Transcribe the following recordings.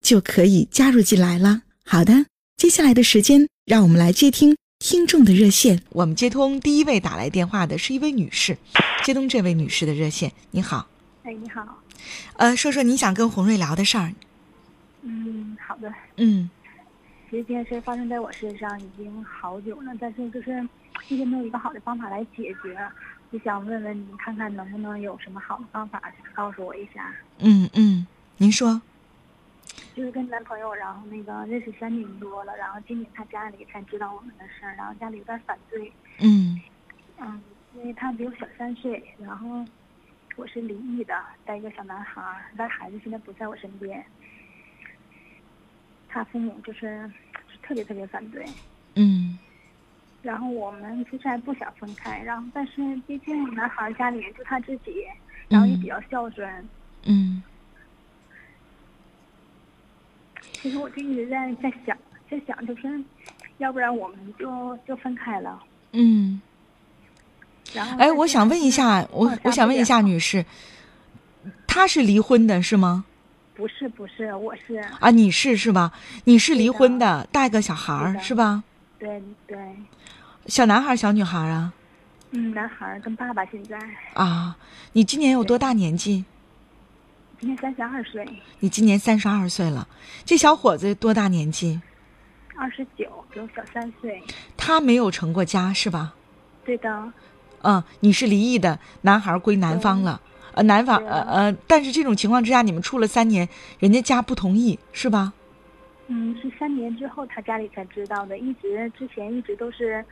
就可以加入进来了。好的，接下来的时间，让我们来接听听众的热线。我们接通第一位打来电话的是一位女士，接通这位女士的热线。你好，哎，你好，呃，说说你想跟洪瑞聊的事儿。嗯，好的，嗯其实这件事发生在我身上已经好久了，但是就是一直没有一个好的方法来解决，就想问问你，看看能不能有什么好的方法，告诉我一下。嗯嗯，您说。就是跟男朋友，然后那个认识三年多了，然后今年他家里才知道我们的事儿，然后家里有点反对，嗯。嗯，因为他比我小三岁，然后我是离异的，带一个小男孩儿，但孩子现在不在我身边。他父母就是特别特别反对，嗯。然后我们其实还不想分开，然后但是毕竟男孩家里就他自己，然后也比较孝顺，嗯其实我就一直在在想，在想就是，要不然我们就就分开了。嗯。然后哎，我想问一下，我我想问一下，女士，他是离婚的是吗？不是不是，我是啊，你是是吧？你是离婚的，带个小孩儿是吧？对对，小男孩儿、小女孩儿啊？嗯，男孩儿跟爸爸现在啊，你今年有多大年纪？今年三十二岁，你今年三十二岁了。这小伙子多大年纪？二十九，比我小三岁。他没有成过家是吧？对的，嗯，你是离异的，男孩归男方了。呃，男方呃呃，但是这种情况之下，你们处了三年，人家家不同意是吧？嗯，是三年之后他家里才知道的，一直之前一直都是，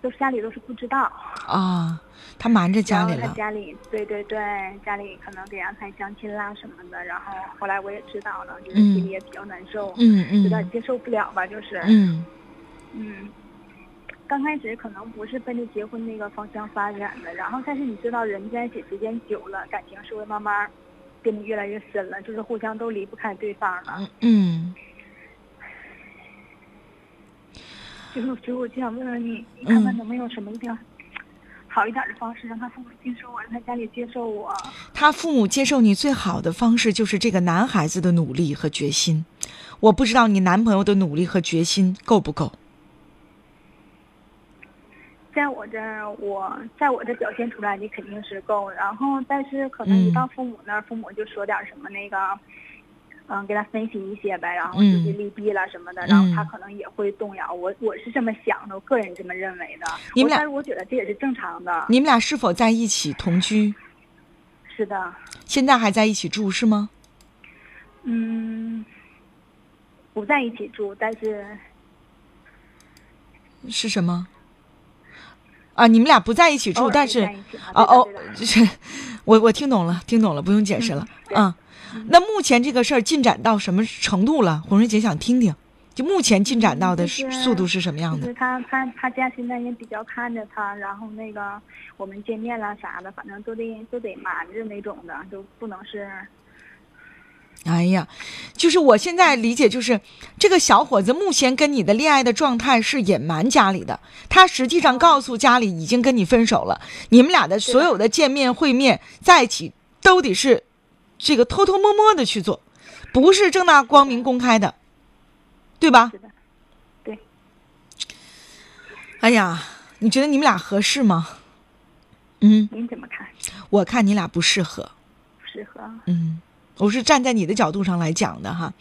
都是家里都是不知道。啊，他瞒着家里了。家里，对对对，家里可能给安排相亲啦什么的，然后后来我也知道了，就是心里也比较难受，嗯嗯有点接受不了吧，就是，嗯嗯，刚开始可能不是奔着结婚那个方向发展的，然后但是你知道人在一起时间久了，感情是会慢慢变得越来越深了，就是互相都离不开对方了。嗯嗯就是所以我就想问问你，你看看嗯能不能有什么一点好一点的方式，让他父母接受我，让他家里接受我。他父母接受你最好的方式就是这个男孩子的努力和决心。我不知道你男朋友的努力和决心够不够。在我这儿，我在我这表现出来你肯定是够，然后但是可能一嗯到父母那儿，父母就说点什么那个，嗯，给他分析一些呗，然后就是嗯利弊了什么的，然后他嗯可能也会动摇。我我是这么想的，我个人这么认为的。你们俩我但是我觉得这也是正常的。你们俩是否在一起同居？是的，现在还在一起住是吗？嗯，不在一起住，但是是什么？啊，你们俩不在一起住，但是哦哦就是 我我听懂了，听懂了，不用解释了。对嗯，那目前这个事儿进展到什么程度了？红瑞姐想听听，就目前进展到的速度是什么样的就是？他他他家现在也比较看着他，然后那个我们见面了啥的，反正都得都得瞒着那种的，就不能是哎呀，就是我现在理解，就是这个小伙子目前跟你的恋爱的状态是隐瞒家里的，他实际上告诉家里已经跟你分手了，你们俩的所有的见面会面在一起都得是这个偷偷摸摸的去做，不是正大光明公开的，对吧是？的，对，哎呀，你觉得你们俩合适吗？嗯，您怎么看？我看你俩不适合。不适合？嗯，我是站在你的角度上来讲的哈。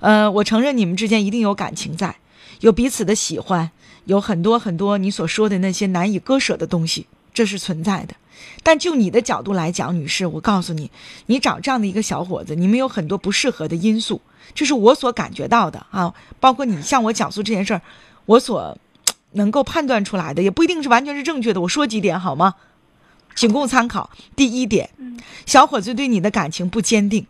呃，我承认你们之间一定有感情在，有彼此的喜欢，有很多很多你所说的那些难以割舍的东西，这是存在的。但就你的角度来讲，女士，我告诉你，你找这样的一个小伙子，你们有很多不适合的因素，这是我所感觉到的啊。包括你向我讲述这件事儿，我所能够判断出来的，也不一定是完全是正确的。我说几点好吗？仅供参考。第一点，小伙子对你的感情不坚定。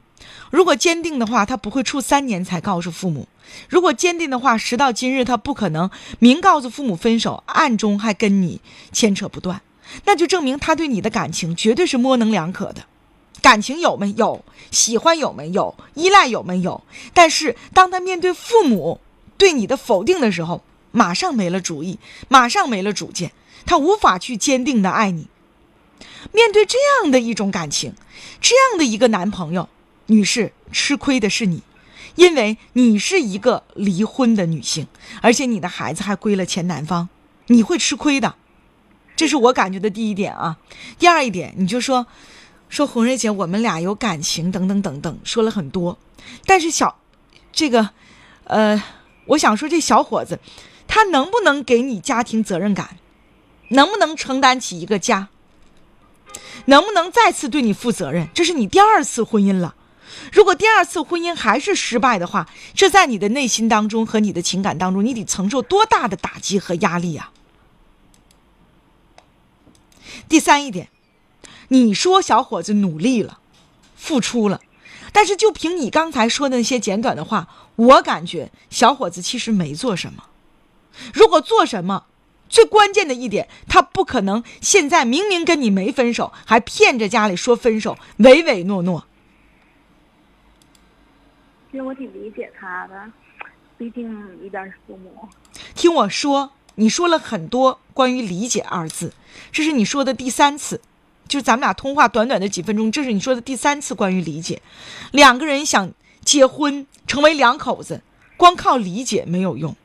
如果坚定的话，他不会处三年才告诉父母；如果坚定的话，时到今日他不可能明告诉父母分手，暗中还跟你牵扯不断。那就证明他对你的感情绝对是模棱两可的，感情有没有，喜欢有没有，依赖有没有？但是当他面对父母对你的否定的时候，马上没了主意，马上没了主见，他无法去坚定的爱你。面对这样的一种感情，这样的一个男朋友，女士吃亏的是你，因为你是一个离婚的女性，而且你的孩子还归了前男方，你会吃亏的。这是我感觉的第一点啊，第二一点，你就说，说红瑞姐，我们俩有感情，等等等等，说了很多，但是小，这个，呃，我想说这小伙子，他能不能给你家庭责任感，能不能承担起一个家，能不能再次对你负责任？这是你第二次婚姻了，如果第二次婚姻还是失败的话，这在你的内心当中和你的情感当中，你得承受多大的打击和压力呀？第三一点，你说小伙子努力了，付出了，但是就凭你刚才说的那些简短的话，我感觉小伙子其实没做什么。如果做什么，最关键的一点，他不可能现在明明跟你没分手，还骗着家里说分手，唯唯诺诺。其实我挺理解他的，毕竟一边是父母。听我说。你说了很多关于“理解”二字，这是你说的第三次，就是咱们俩通话短短的几分钟，这是你说的第三次关于理解。两个人想结婚成为两口子，光靠理解没有用，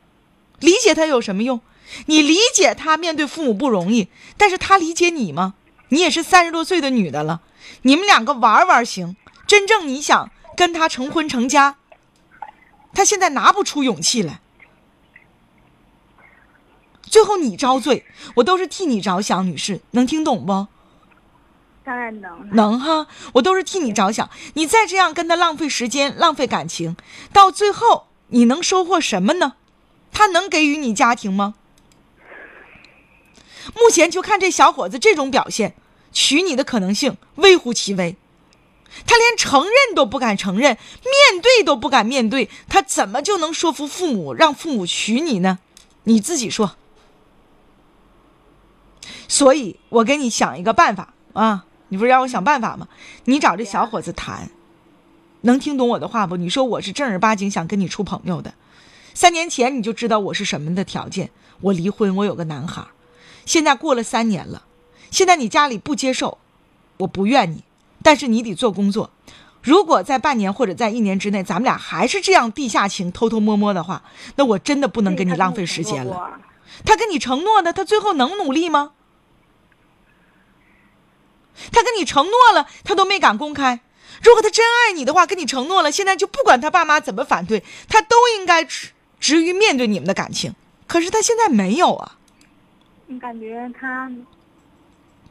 理解他有什么用？你理解他面对父母不容易，但是他理解你吗？你也是三十多岁的女的了，你们两个玩玩行，真正你想跟他成婚成家，他现在拿不出勇气来。最后你遭罪，我都是替你着想，女士能听懂不？当然能。能哈，我都是替你着想。你再这样跟他浪费时间、浪费感情，到最后你能收获什么呢？他能给予你家庭吗？目前就看这小伙子这种表现，娶你的可能性微乎其微。他连承认都不敢承认，面对都不敢面对，他怎么就能说服父母让父母娶你呢？你自己说。所以，我给你想一个办法啊！你不是让我想办法吗？你找这小伙子谈，能听懂我的话不？你说我是正儿八经想跟你处朋友的。三年前你就知道我是什么的条件，我离婚，我有个男孩。现在过了三年了，现在你家里不接受，我不怨你，但是你得做工作。如果在半年或者在一年之内，咱们俩还是这样地下情、偷偷摸摸的话，那我真的不能跟你浪费时间了。他跟你承诺的，他最后能努力吗？他跟你承诺了，他都没敢公开。如果他真爱你的话，跟你承诺了，现在就不管他爸妈怎么反对，他都应该直直于面对你们的感情。可是他现在没有啊。你感觉他，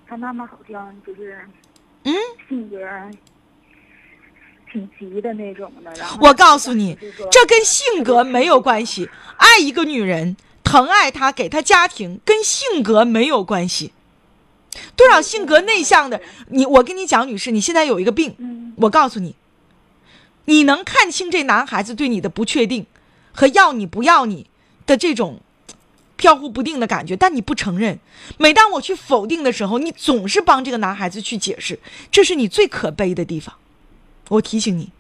他妈妈好像就是，嗯，性格挺急的那种的。然后我告诉你，这跟性格没有关系。爱一个女人，疼爱她，给她家庭，跟性格没有关系。多少性格内向的你，我跟你讲，女士，你现在有一个病，我告诉你，你能看清这男孩子对你的不确定和要你不要你的这种飘忽不定的感觉，但你不承认。每当我去否定的时候，你总是帮这个男孩子去解释，这是你最可悲的地方。我提醒你，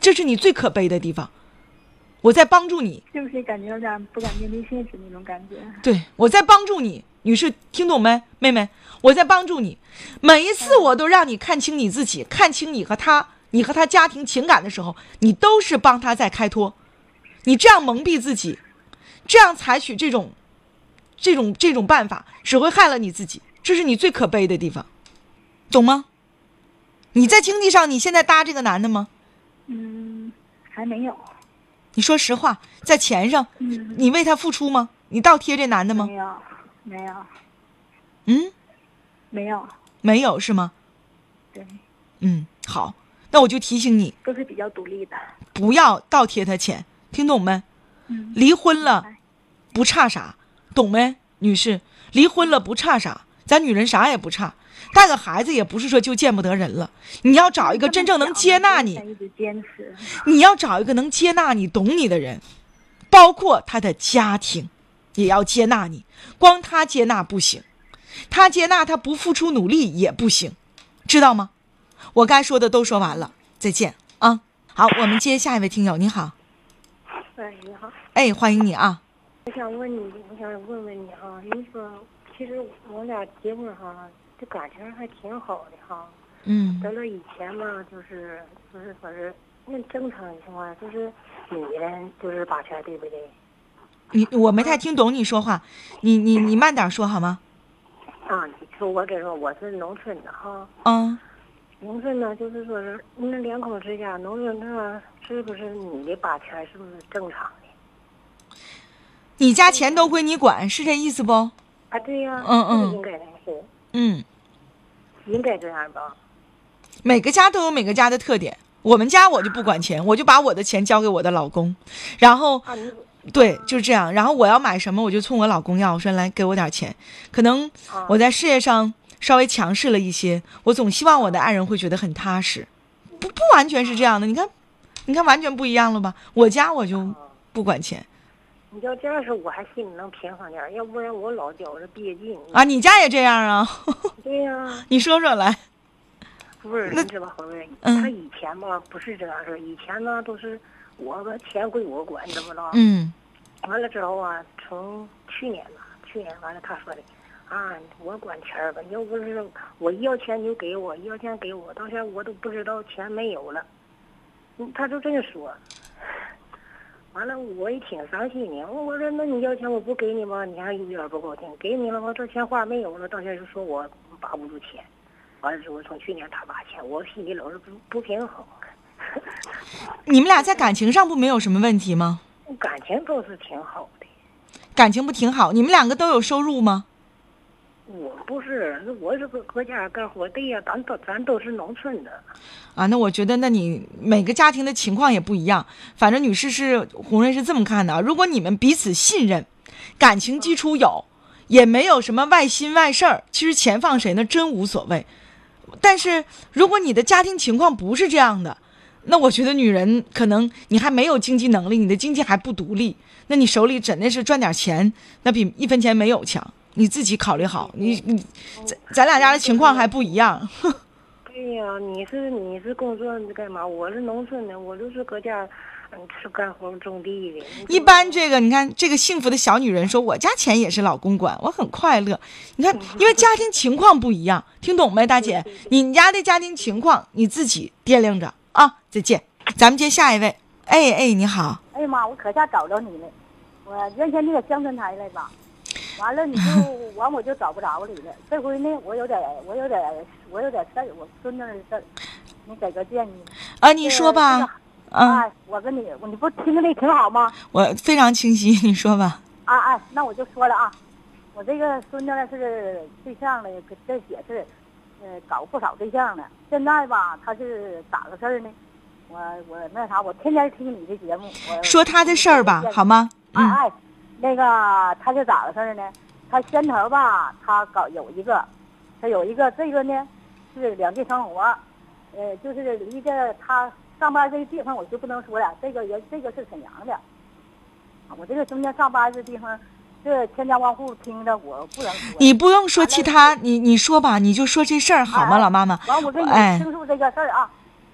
这是你最可悲的地方。我在帮助你，是不是感觉有点不敢面对现实那种感觉？对，我在帮助你。女士，听懂没？妹妹，我在帮助你。每一次我都让你看清你自己，看清你和他，你和他家庭情感的时候，你都是帮他在开脱。你这样蒙蔽自己，这样采取这种、这种、这种办法，只会害了你自己。这是你最可悲的地方，懂吗？你在经济上你现在搭这个男的吗？嗯，还没有。你说实话，在钱上，嗯，你为他付出吗？你倒贴这男的吗没？有，没有，嗯，没有。没有是吗？对，嗯，好，那我就提醒你，都是比较独立的。不要倒贴他钱，听懂没？嗯，离婚了不差啥，懂没，女士？离婚了不差啥，咱女人啥也不差，带个孩子也不是说就见不得人了。你要找一个真正能接纳你。你要找一个能接纳你、懂你的人，包括他的家庭，也要接纳你。光他接纳不行，他接纳他不付出努力也不行，知道吗？我该说的都说完了，再见啊！好，我们接下一位听友，你好，哎，你好，哎，欢迎你啊！我想问你，我想问问你哈，你说，其实我俩结婚哈，这感情还挺好的哈。嗯咱这以前嘛，就是就是说是那正常的情况下，就是女人就是把钱，对不对？你我没太听懂你说话，你你你慢点说好吗？啊，你说我跟你说，我是农村的哈，嗯，农村呢，就是说是那两口之家，农村那是不是你的把钱是不是正常的？你家钱都归你管，是这意思不？啊，对呀、嗯嗯应该的是嗯，应该这样吧？每个家都有每个家的特点。我们家我就不管钱，我就把我的钱交给我的老公，然后对，就是这样。然后我要买什么，我就冲我老公要，我说来给我点钱。可能啊我在事业上稍微强势了一些，我总希望我的爱人会觉得很踏实。不不完全是这样的，你看，你看完全不一样了吧？我家我就不管钱你要这样式，我还心里能平衡点儿，要不然我老觉着憋劲。啊，你家也这样啊？对呀、你说说来。不是，那你知道红他以前吧不是这样式儿，以前呢都是我的钱归我管，怎么着？嗯完了之后啊，从去年吧，去年完了他说的，啊，我管钱儿吧，要不是我要钱就给我，要钱给我，到现在我都不知道钱没有了，嗯他就这么说。完了，我也挺伤心的。我说，那你要钱我不给你吗？你还有点不高兴。给你了，我这钱花没有了，到现在就说我把不住钱。完了之后，从去年他把钱，我心里老是不不平衡。你们俩在感情上不没有什么问题吗？感情倒是挺好的。感情不挺好？你们两个都有收入吗？我不是，我是搁搁家干活，对呀，咱都咱都是农村的。啊，那我觉得，那你每个家庭的情况也不一样。反正女士是红瑞是这么看的啊，如果你们彼此信任，感情基础有，也没有什么外心外事儿，其实钱放谁那真无所谓。但是如果你的家庭情况不是这样的，那我觉得女人可能你还没有经济能力，你的经济还不独立，那你手里真的是赚点钱，那比一分钱没有强。你自己考虑好，你你咱咱俩家的情况还不一样。对呀，你是你是工作干嘛？我是农村的，我就是搁家，嗯，是干活种地的。一般这个，你看这个幸福的小女人说，我家钱也是老公管，我很快乐。你看，因为家庭情况不一样，听懂没，大姐？你家的家庭情况你自己掂量着啊。再见，咱们接下一位。哎哎，你好，哎呀妈，我可下找着你了。我原先你搁乡村台来吧，完了你就 完我就找不着你了。这回呢，我有点我有点我有点事儿，我孙子的事儿，你给个建议。啊，你说吧。这个啊，哎，我跟你，你不听着那挺好吗？我非常清晰，你说吧。啊哎，那我就说了啊，我这个孙子呢是对象呢，这也是，呃，搞不少对象呢。现在吧，他是咋个事儿呢？我我那啥，我天天听你的节目。我说他的事儿吧，好吗？嗯哎哎，那个他是咋个事儿呢？他先头吧，他搞有一个，他有一个这个呢是两地生活，呃，就是离着他上班这个地方我就不能说了，这个人这个是沈阳的，啊我这个中间上班这地方，这千家万户听着我不能说。你不用说其他，你你说吧，你就说这事儿好吗，哎老妈妈？完，我跟你哎倾诉这个事儿啊，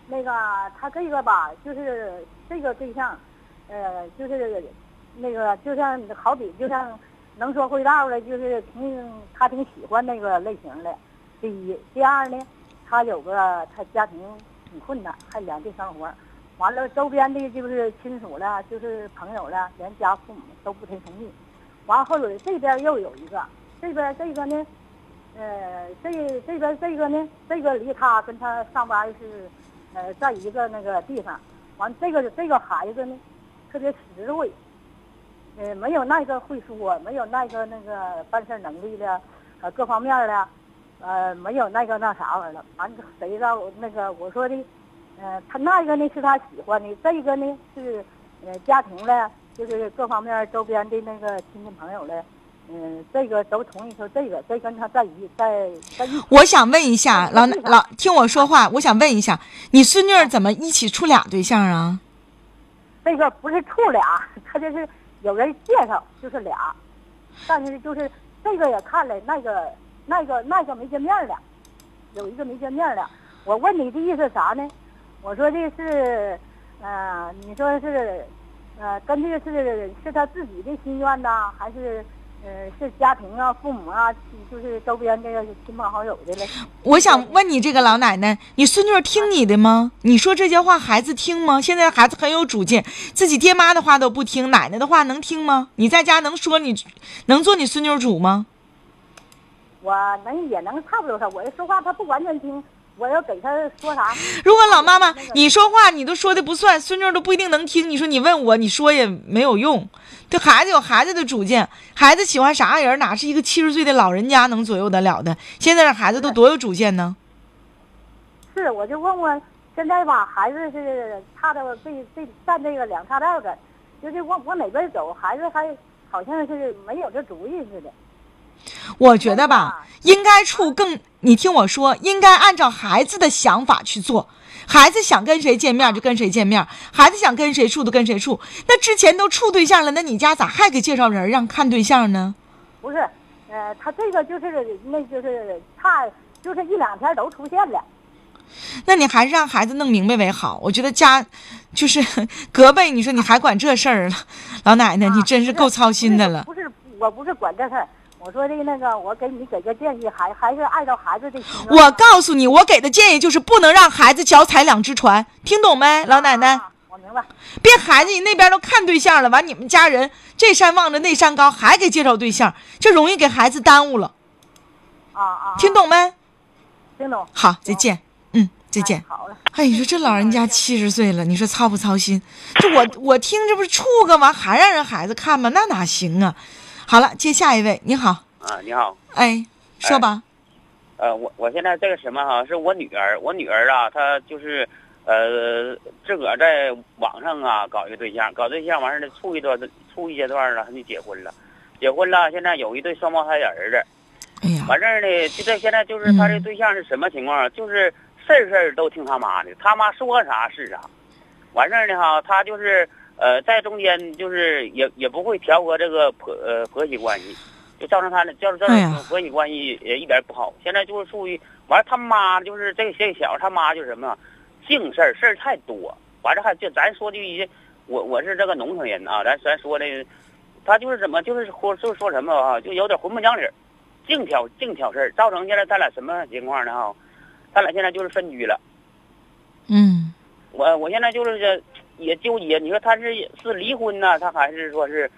那个他这个吧，就是这个对象，呃，就是那个就像好比就像能说会道的，就是挺他挺喜欢那个类型的。第一，第二呢，他有个他家庭挺困难，还两地生活，完了周边的就是亲属了，就是朋友了，连家父母都不太同意。完后有这边又有一个，这边这个呢，呃，这这边这个呢，这个离他跟他上班是，呃，在一个那个地方。完，这个这个孩子呢，特别实惠，呃，没有那个会说，没有那个那个办事能力的，呃，各方面的，呃，没有那个那啥玩意儿了。完，谁知道那个我说的，呃，他那个呢是他喜欢的，这个呢是，呃，家庭的，就是各方面周边的那个亲戚朋友嘞。嗯，这个都同意说这个，这跟他在一在在一。我想问一下，老老听我说话，我想问一下，你孙女儿怎么一起处俩对象啊？这个不是处俩，他就是有人介绍，就是俩，但是就是这个也看了，那个那个那个没见面了，有一个没见面了。我问你的意思啥呢？我说的是，呃，你说是，呃，根据是是他自己的心愿呐，还是？呃，是家庭啊，父母啊，就是周边这个亲朋好友的了。我想问你，这个老奶奶，你孙女听你的吗？你说这些话，孩子听吗？现在孩子很有主见，自己爹妈的话都不听，奶奶的话能听吗？你在家能说你，能做你孙女主吗？我能也能差不多，我说话他不完全听。我要给他说啥？如果老妈妈你说话你都说的不算，孙女都不一定能听。你说你问我，你说也没有用。这孩子有孩子的主见，孩子喜欢啥人，哪是一个七十岁的老人家能左右得了的？现在的孩子都多有主见呢。是，我就问问，现在吧，孩子是差的这这站这个两岔道的，就是往往哪边走，孩子还好像是没有这主意似的。我觉得吧，应该处更，你听我说，应该按照孩子的想法去做。孩子想跟谁见面就跟谁见面，孩子想跟谁处就跟谁处。那之前都处对象了，那你家咋还给介绍人让看对象呢？不是，呃，他这个就是，那就是差，就是一两天都出现了。那你还是让孩子弄明白为好。我觉得家，就是隔辈，你说你还管这事儿了，老奶奶，你真是够操心的了。不是，我不是管这事儿。我说的那个，我给你给个建议，还还是按照孩子的心。我告诉你，我给的建议就是不能让孩子脚踩两只船，听懂没，老奶奶？我明白。别孩子，你那边都看对象了，完你们家人这山望着那山高，还给介绍对象，这容易给孩子耽误了。啊啊！听懂没？听懂。好，再见。嗯，再见。好了。哎，你说这老人家七十岁了，你说操不操心？这我我听这不是处个完还让人孩子看吗？那哪行啊？好了，接下一位，你好。啊，你好。哎，说吧。呃，我我现在这个什么哈，是我女儿，我女儿啊，她就是，呃，自个儿在网上啊搞一个对象，搞对象完事儿呢，处一段，处一阶段了，她就结婚了，结婚了，现在有一对双胞胎的儿子。哎呀。完事儿呢，就在现在就是他这对象是什么情况？就是事儿事儿都听他妈的，他妈说啥是啥。完事儿呢哈，他就是。呃，在中间就是也也不会调和这个婆呃婆媳关系，就造成他呢，造成婆媳关系也一点不好。现在就是属于完了，他妈就是这个这个小他妈就是什么，净事儿事儿太多。完了还就咱说句一些，我我是这个农村人啊，咱咱说的，他就是怎么就是说就是说什么啊，就有点混不讲理，净挑净挑事儿，造成现在咱俩什么情况呢哈？咱俩现在就是分居了。嗯，我我现在就是这。也纠结，你说他是是离婚呢，他还是说是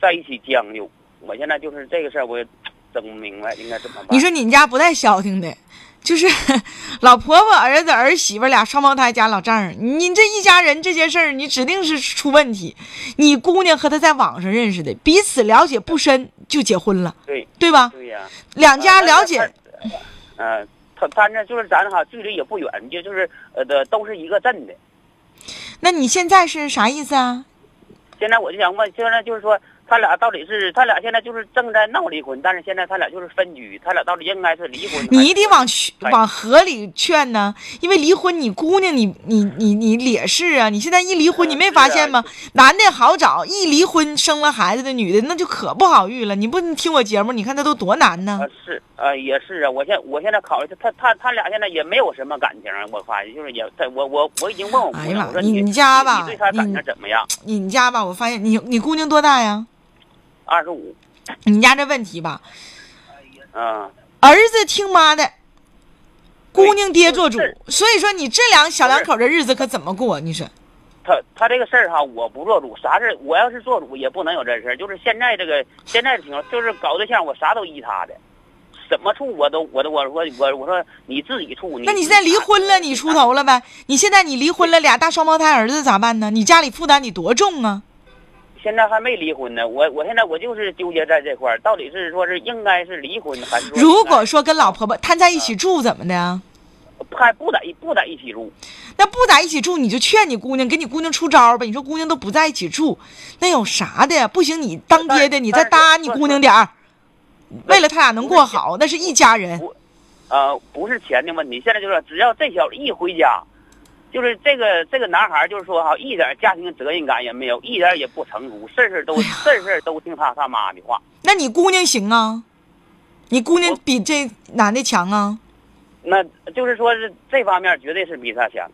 在一起将就？我现在就是这个事儿，我也整不明白应该怎么办。你说你们家不带消停的，就是 老婆婆、儿子、儿媳妇俩双胞胎加老丈人，你这一家人这些事儿，你指定是出问题。你姑娘和他在网上认识的，彼此了解不深就结婚了，对对吧？对呀，两家了解，嗯，他他那就是咱哈距离也不远，就就是呃的都是一个镇的。那你现在是啥意思啊？现在我就想问，现在就是说。他俩到底是他俩现在就是正在闹离婚，但是现在他俩就是分居，他俩到底应该是离婚？你得往往河里劝呢，因为离婚你姑娘你你你你也是啊，你现在一离婚你没发现吗？男的好找，一离婚生了孩子的女的那就可不好遇了。你不听我节目，你看他都多难呢？是啊，也是啊，我现我现在考虑他他他俩现在也没有什么感情，我发现就是也他我我我已经问我姑娘，我说你家吧，你对他感情怎么样？你家吧，我发现你你姑娘多大呀？二十五，你家这问题吧，嗯，儿子听妈的，姑娘爹做主，所以说你这两小两口的日子可怎么过？你说，他他这个事儿哈，我不做主，啥事儿我要是做主也不能有这事儿。就是现在这个现在的情况，就是搞对象我啥都依他的，怎么处我都我都我说我我说你自己处。那你现在离婚了，你出头了呗？你现在你离婚了，俩大双胞胎儿子咋办呢？你家里负担得多重啊？现在还没离婚呢，我我现在我就是纠结在这块儿，到底是说是应该是离婚还是？如果说跟老婆婆摊在一起住怎么的？还不在一不在一起住？那不在一起住，你就劝你姑娘，给你姑娘出招呗。你说姑娘都不在一起住，那有啥的？不行，你当爹的，你再搭你姑娘点儿，为了他俩能过好，那是一家人。不，呃，不是钱的问题，现在就是只要这小子一回家。就是这个这个男孩，就是说哈，一点家庭责任感也没有，一点也不成熟，事事都事事都听他他妈的话。那你姑娘行啊？你姑娘比这男的强啊？那就是说是这方面绝对是比他强。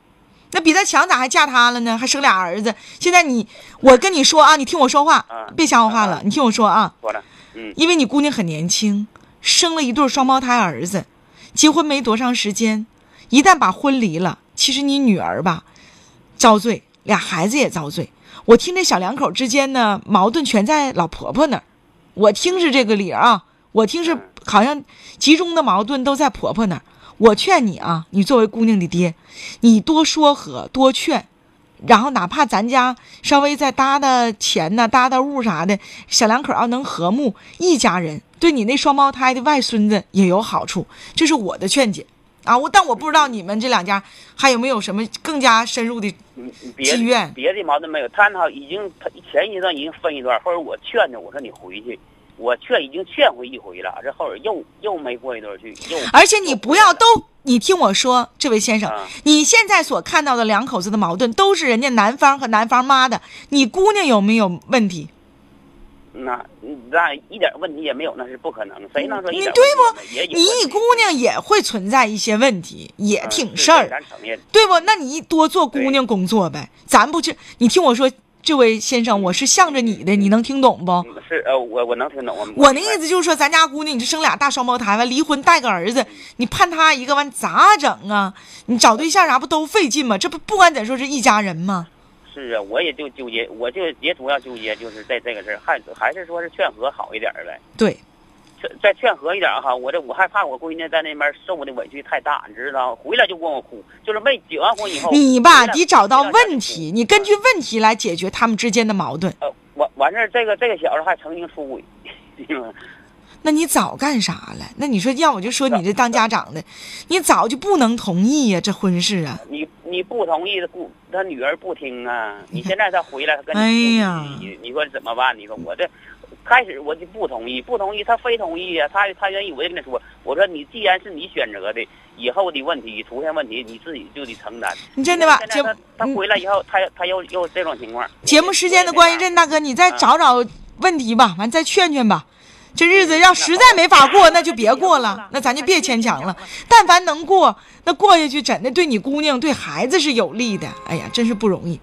那比他强咋还嫁他了呢？还生俩儿子？现在你我跟你说啊，你听我说话，别瞎话了。你听我说啊，说了，嗯，因为你姑娘很年轻，生了一对双胞胎儿子，结婚没多长时间，一旦把婚离了。其实你女儿吧，遭罪，俩孩子也遭罪。我听这小两口之间呢，矛盾全在老婆婆那儿。我听是这个理儿啊，我听是好像集中的矛盾都在婆婆那儿。我劝你啊，你作为姑娘的爹，你多说和，多劝，然后哪怕咱家稍微再搭搭钱呢，搭搭物啥的，小两口要能和睦，一家人对你那双胞胎的外孙子也有好处。这是我的劝解。啊，我但我不知道你们这两家还有没有什么更加深入的积怨？别的矛盾没有，他呢已经他前一段已经分一段，后来我劝他，我说你回去，我劝已经劝回一回了，这后边又又没过一段去，又而且你不要都，你听我说，这位先生，你现在所看到的两口子的矛盾都是人家男方和男方妈的，你姑娘有没有问题？那那一点问题也没有，那是不可能。谁能说你对不？你一姑娘也会存在一些问题，也挺事儿，对不？那你多做姑娘工作呗。咱不去，你听我说，这位先生，我是向着你的，你能听懂不？是呃，我我能听懂。我那意思就是说，咱家姑娘，你这生俩大双胞胎完离婚带个儿子，你判他一个完咋整啊？你找对象啥不都费劲吗？这不不管怎说是一家人吗？是啊，我也就纠结，我就也主要纠结，就是在这个事儿，还还是说是劝和好一点呗。对，再劝和一点哈，我这我害怕我闺女在那边受的委屈太大，你知道，回来就跟我哭，就是没结完婚以后。你吧，你找到问题，你根据问题来解决他们之间的矛盾。呃，完完事儿，这个这个小子还曾经出轨。那你早干啥了？那你说要我就说你这当家长的，你早就不能同意呀，这婚事啊。你你不同意，不他女儿不听啊。你现在他回来，他跟你你你说怎么办？你说我这开始我就不同意，不同意他非同意呀。他他愿意，我就跟他说，我说你既然是你选择的，以后的问题出现问题，你自己就得承担。你真的吧？他回来以后，他他又又这种情况。节目时间的关系，任大哥，你再找找问题吧，完再劝劝吧。这日子要实在没法过，那就别过了，那咱就别牵强了。但凡能过，那过下去，真的对你姑娘、对孩子是有利的。哎呀，真是不容易。